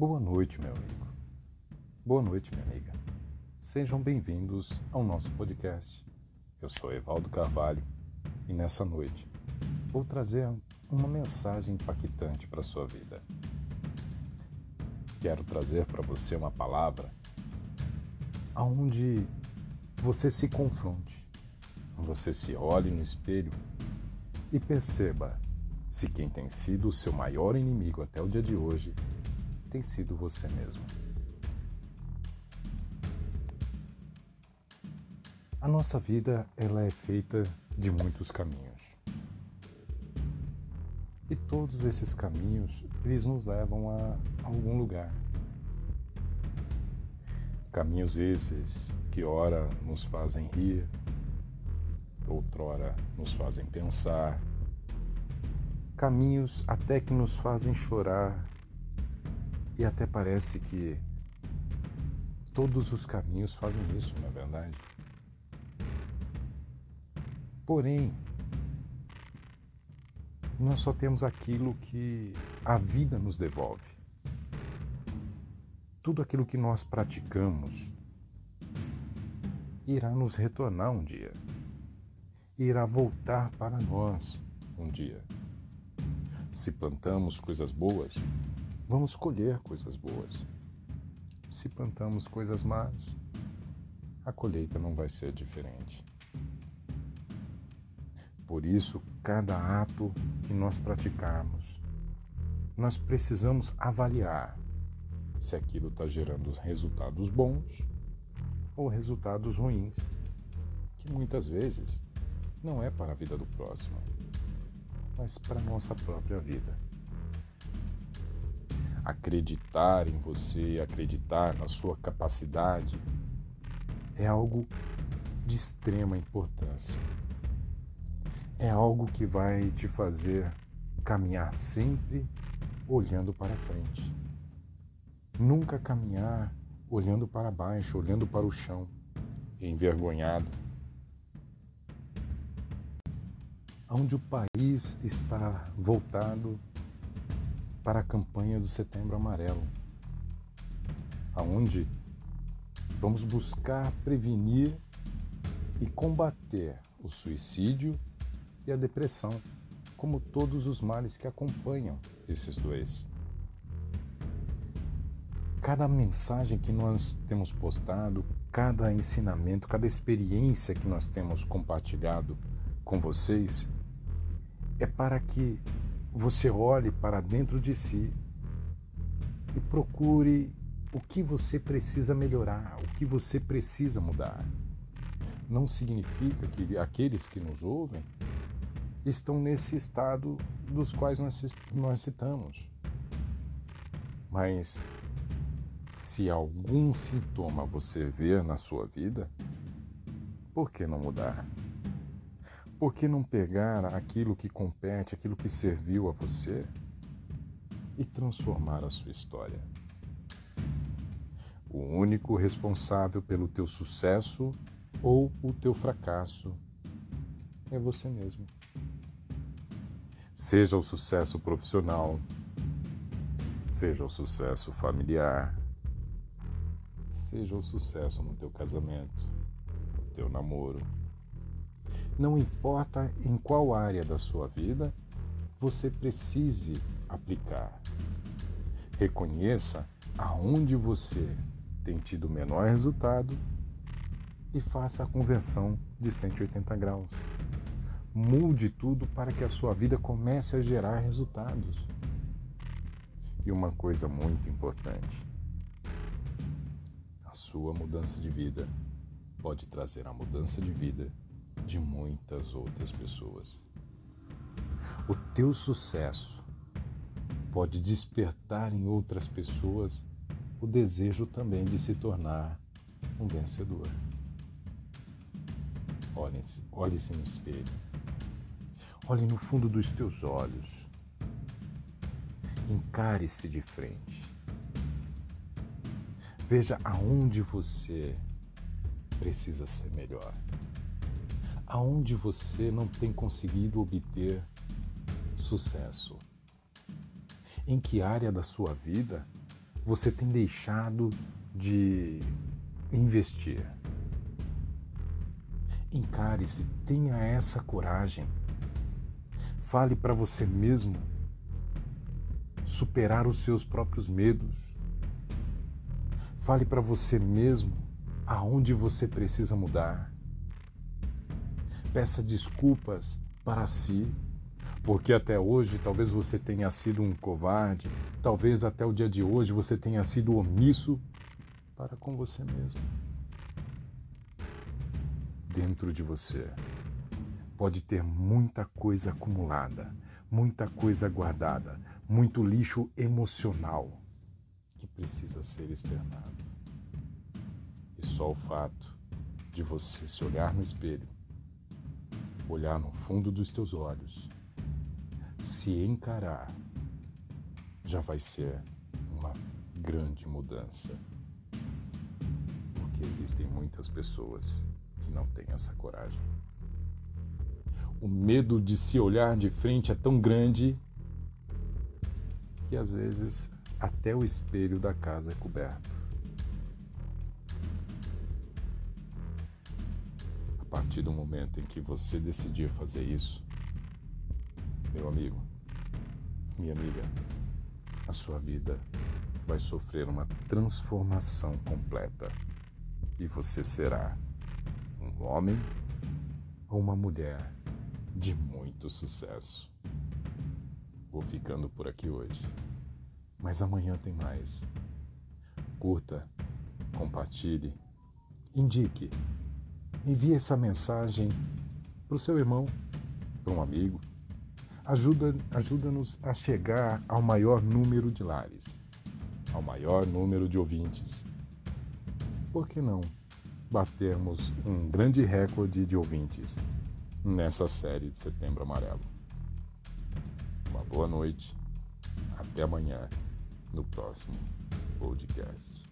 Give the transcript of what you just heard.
Boa noite, meu amigo. Boa noite, minha amiga. Sejam bem-vindos ao nosso podcast. Eu sou Evaldo Carvalho e nessa noite vou trazer uma mensagem impactante para a sua vida. Quero trazer para você uma palavra aonde você se confronte, você se olhe no espelho e perceba se quem tem sido o seu maior inimigo até o dia de hoje tem sido você mesmo. A nossa vida ela é feita de muitos caminhos. E todos esses caminhos, eles nos levam a algum lugar. Caminhos esses que ora nos fazem rir, outrora nos fazem pensar, caminhos até que nos fazem chorar, e até parece que todos os caminhos fazem isso, não é verdade? Porém, nós só temos aquilo que a vida nos devolve. Tudo aquilo que nós praticamos irá nos retornar um dia, irá voltar para nós um dia. Se plantamos coisas boas, vamos colher coisas boas. Se plantamos coisas más, a colheita não vai ser diferente. Por isso, cada ato que nós praticarmos, nós precisamos avaliar se aquilo está gerando resultados bons ou resultados ruins, que muitas vezes não é para a vida do próximo, mas para a nossa própria vida. Acreditar em você, acreditar na sua capacidade é algo de extrema importância é algo que vai te fazer caminhar sempre olhando para frente. Nunca caminhar olhando para baixo, olhando para o chão, envergonhado. Onde o país está voltado para a campanha do Setembro Amarelo, aonde vamos buscar prevenir e combater o suicídio e a depressão, como todos os males que acompanham esses dois. Cada mensagem que nós temos postado, cada ensinamento, cada experiência que nós temos compartilhado com vocês é para que você olhe para dentro de si e procure o que você precisa melhorar, o que você precisa mudar. Não significa que aqueles que nos ouvem estão nesse estado dos quais nós, citamos. Mas se algum sintoma você ver na sua vida, por que não mudar? Por que não pegar aquilo que compete, aquilo que serviu a você e transformar a sua história? O único responsável pelo teu sucesso ou o teu fracasso é você mesmo. Seja o sucesso profissional, seja o sucesso familiar, seja o sucesso no teu casamento, no teu namoro. Não importa em qual área da sua vida você precise aplicar. Reconheça aonde você tem tido menor resultado e faça a conversão de 180 graus. Mude tudo para que a sua vida comece a gerar resultados. E uma coisa muito importante: a sua mudança de vida pode trazer a mudança de vida de muitas outras pessoas. O teu sucesso pode despertar em outras pessoas o desejo também de se tornar um vencedor. Olhe-se olhe no espelho Olhe no fundo dos teus olhos. Encare-se de frente. Veja aonde você precisa ser melhor. Aonde você não tem conseguido obter sucesso. Em que área da sua vida você tem deixado de investir? Encare-se, tenha essa coragem. Fale para você mesmo superar os seus próprios medos. Fale para você mesmo aonde você precisa mudar. Peça desculpas para si, porque até hoje talvez você tenha sido um covarde, talvez até o dia de hoje você tenha sido omisso para com você mesmo. Dentro de você pode ter muita coisa acumulada, muita coisa guardada, muito lixo emocional que precisa ser externado. E só o fato de você se olhar no espelho, olhar no fundo dos teus olhos, se encarar, já vai ser uma grande mudança. Porque existem muitas pessoas que não têm essa coragem. O medo de se olhar de frente é tão grande que às vezes até o espelho da casa é coberto. Partir do momento em que você decidir fazer isso, meu amigo, minha amiga, a sua vida vai sofrer uma transformação completa e você será um homem ou uma mulher de muito sucesso. Vou ficando por aqui hoje, mas amanhã tem mais. Curta, compartilhe, indique, envie essa mensagem para o seu irmão, para um amigo. Ajuda-nos ajuda a chegar ao maior número de lares, ao maior número de ouvintes. Por que não batermos um grande recorde de ouvintes nessa série de Setembro Amarelo? Uma boa noite. Até amanhã no próximo podcast.